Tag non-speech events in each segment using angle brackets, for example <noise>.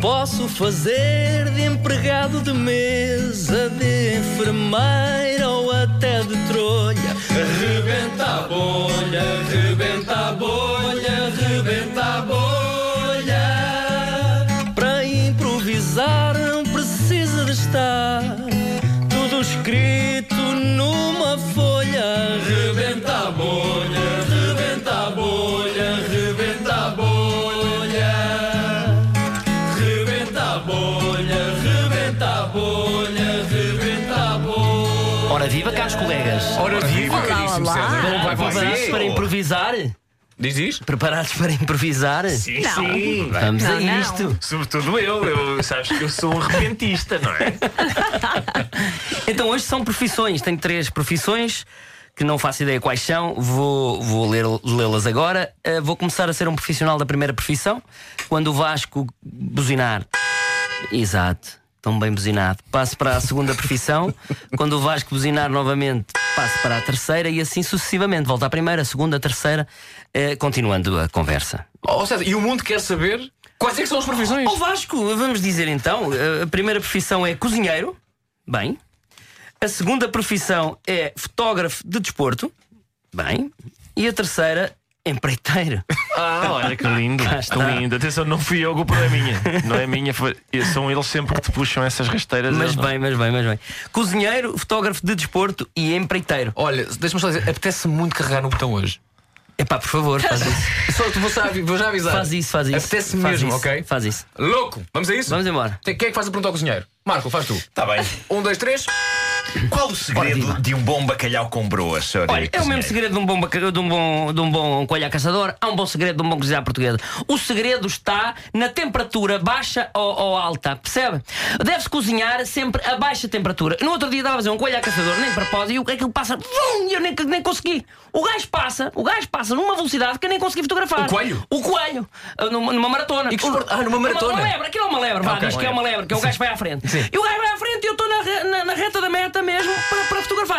posso fazer de empregado de mesa, de enfermeira bolha, rebenta a bolha. Ora viva, caros colegas. Ora viva, Olá, caríssimo olá. César. Não vai Preparados para improvisar? Diz diz? Preparados para improvisar? Sim, Não. sim. Vamos Não, a não. isto. Sobretudo eu, eu. Sabes que eu sou um repentista, não é? <laughs> Então hoje são profissões. Tenho três profissões que não faço ideia quais são. Vou, vou ler- lê-las agora. Uh, vou começar a ser um profissional da primeira profissão. Quando o Vasco buzinar. Exato. Tão bem buzinado. Passo para a segunda profissão. <laughs> Quando o Vasco buzinar novamente, passo para a terceira e assim sucessivamente. Volta à primeira, a segunda, a terceira, eh, continuando a conversa. Oh, César, e o mundo quer saber quais é que são as profissões? Ó Vasco, vamos dizer então: a primeira profissão é cozinheiro. Bem. A segunda profissão é fotógrafo de desporto. Bem. E a terceira, empreiteiro. Ah, olha que lindo. Está. lindo. Atenção, não fui eu, a culpa não é minha. Não é minha, foi- são eles sempre que te puxam essas rasteiras. Mas bem, mas bem, mas bem. Cozinheiro, fotógrafo de desporto e empreiteiro. Olha, deixa-me só dizer, apetece muito carregar no botão hoje. Epá, por favor, faz isso. <laughs> Só, vou, já, vou já avisar. Faz isso, faz isso. Apetece Faz mesmo, isso, ok? Faz isso. Louco! Vamos a isso? Vamos embora. Quem é que faz a pergunta ao cozinheiro? Marco, faz tu. Está Tá bem. Um, dois, três. Qual o segredo de um bom bacalhau com broas, senhor? Olha, é o mesmo segredo de um bom, baca- de um bom, de um bom coelho à caçador. Há um bom segredo de um bom cozinheiro português. O segredo está na temperatura baixa ou, ou alta, percebe? Deve-se cozinhar sempre a baixa temperatura. No outro dia estava a fazer um coelho à caçador, nem de propósito, e o que aquilo passa, vum, e eu nem, nem consegui. O gajo passa, o gajo passa numa velocidade que eu nem consegui fotografar. O coelho? O coelho. Ah, Numa, numa maratona. E que esporte- Ah, numa Uma- maratona? Uma, lebre, aquilo é uma lebre, vá, diz que é uma lebre, que é o gajo vai à frente. E o gajo vai à frente e eu estou na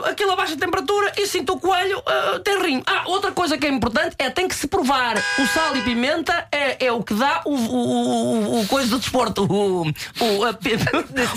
Meto aquilo a baixa temperatura e sinto o coelho ah, tem rinho. Ah, outra coisa que é importante é tem que se provar. O sal e pimenta é, é o que dá o, o, o, o coisa do desporto. O, o, a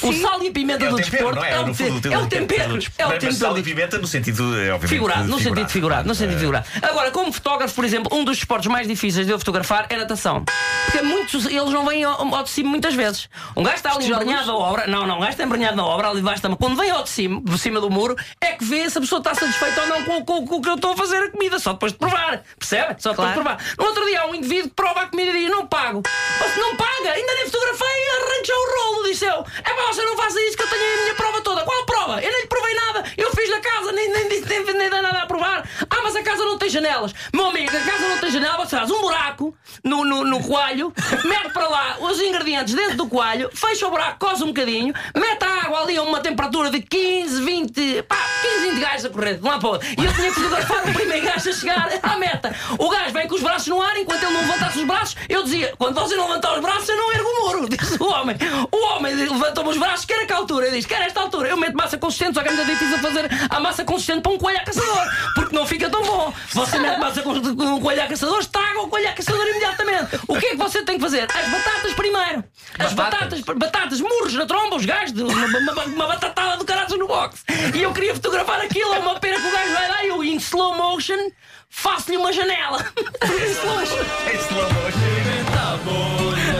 o sal e a pimenta É do o tempero, desporto é? é, o, fundo, te- é o tempero. É o Mas tempero. sal e pimenta no sentido, é, obviamente, Figurado, no sentido figurado, no sentido Eh, figurado. Agora, como fotógrafo, por exemplo, um dos esportes mais difíceis de eu fotografar é natação. Porque muitos, eles não vêm ao, ao de cima muitas vezes. Um gajo está ali Tijolos? embranhado na obra, não, não, um gajo está embranhado na obra, ali debaixo da Quando vem ao de cima, por cima do muro, é que vê se a pessoa está satisfeita ou não com, com- com o que eu estou a fazer a comida, só depois de provar, percebe? Só depois de provar. No outro dia há um indivíduo que prova a comida e diz: Não pago. Você não paga, ainda nem fotografei e arranca o rolo, disse eu. É para você não faça isso que eu tenho a minha prova toda. Qual prova? Eu nem lhe provei nada, eu fiz na casa, nem, nem, disse- nem, nem, dá nada a provar. Ah, mas a casa não tem janelas. Meu amigo, a casa não tem janela, você faz um buraco no, no, no coalho, mete para lá os ingredientes dentro do coalho, fecha o buraco, coze um bocadinho, mete a água ali a uma temperatura de 15, 20, pá, 15, 20 gajos a correr de lado para outro. E eu tinha que fotografar o primeiro gajo a chegar à meta. O gajo vem com os braços no ar, enquanto ele não levantasse os braços, eu dizia: quando você não levantar os braços, eu não ergo o muro. <laughs> Disse o homem. O homem levantou-me os braços, quer a que altura? Eu disse: quer esta altura. Eu meto massa consistente, só que é muito difícil fazer a massa consistente para um coelho a caçador, porque não fica tão bom. Você mete massa com um coelho a caçador, estraga o coelho a caçador imediatamente. O que é que você tem que fazer? As batatas primeiro. As Batatas? batatas, batatas murros na tromba, os gajos, de uma, uma, uma batatada do caralho no box. E eu queria fotografar aquilo, é uma pena que o gajo vai lá e eu, em slow motion, faço-lhe uma janela. <laughs> em slow motion. Em slow motion.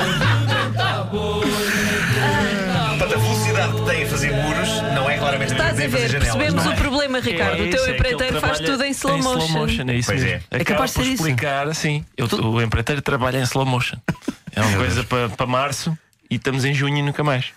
É Estás a ver, janelas. percebemos o é? problema, Ricardo. É o teu é empreiteiro faz tudo em slow motion. É isso Pois mesmo. é. Capaz de ser isso. explicar assim. Eu- o empreiteiro trabalha em slow motion. É uma coisa para para março e estamos em junho e nunca mais.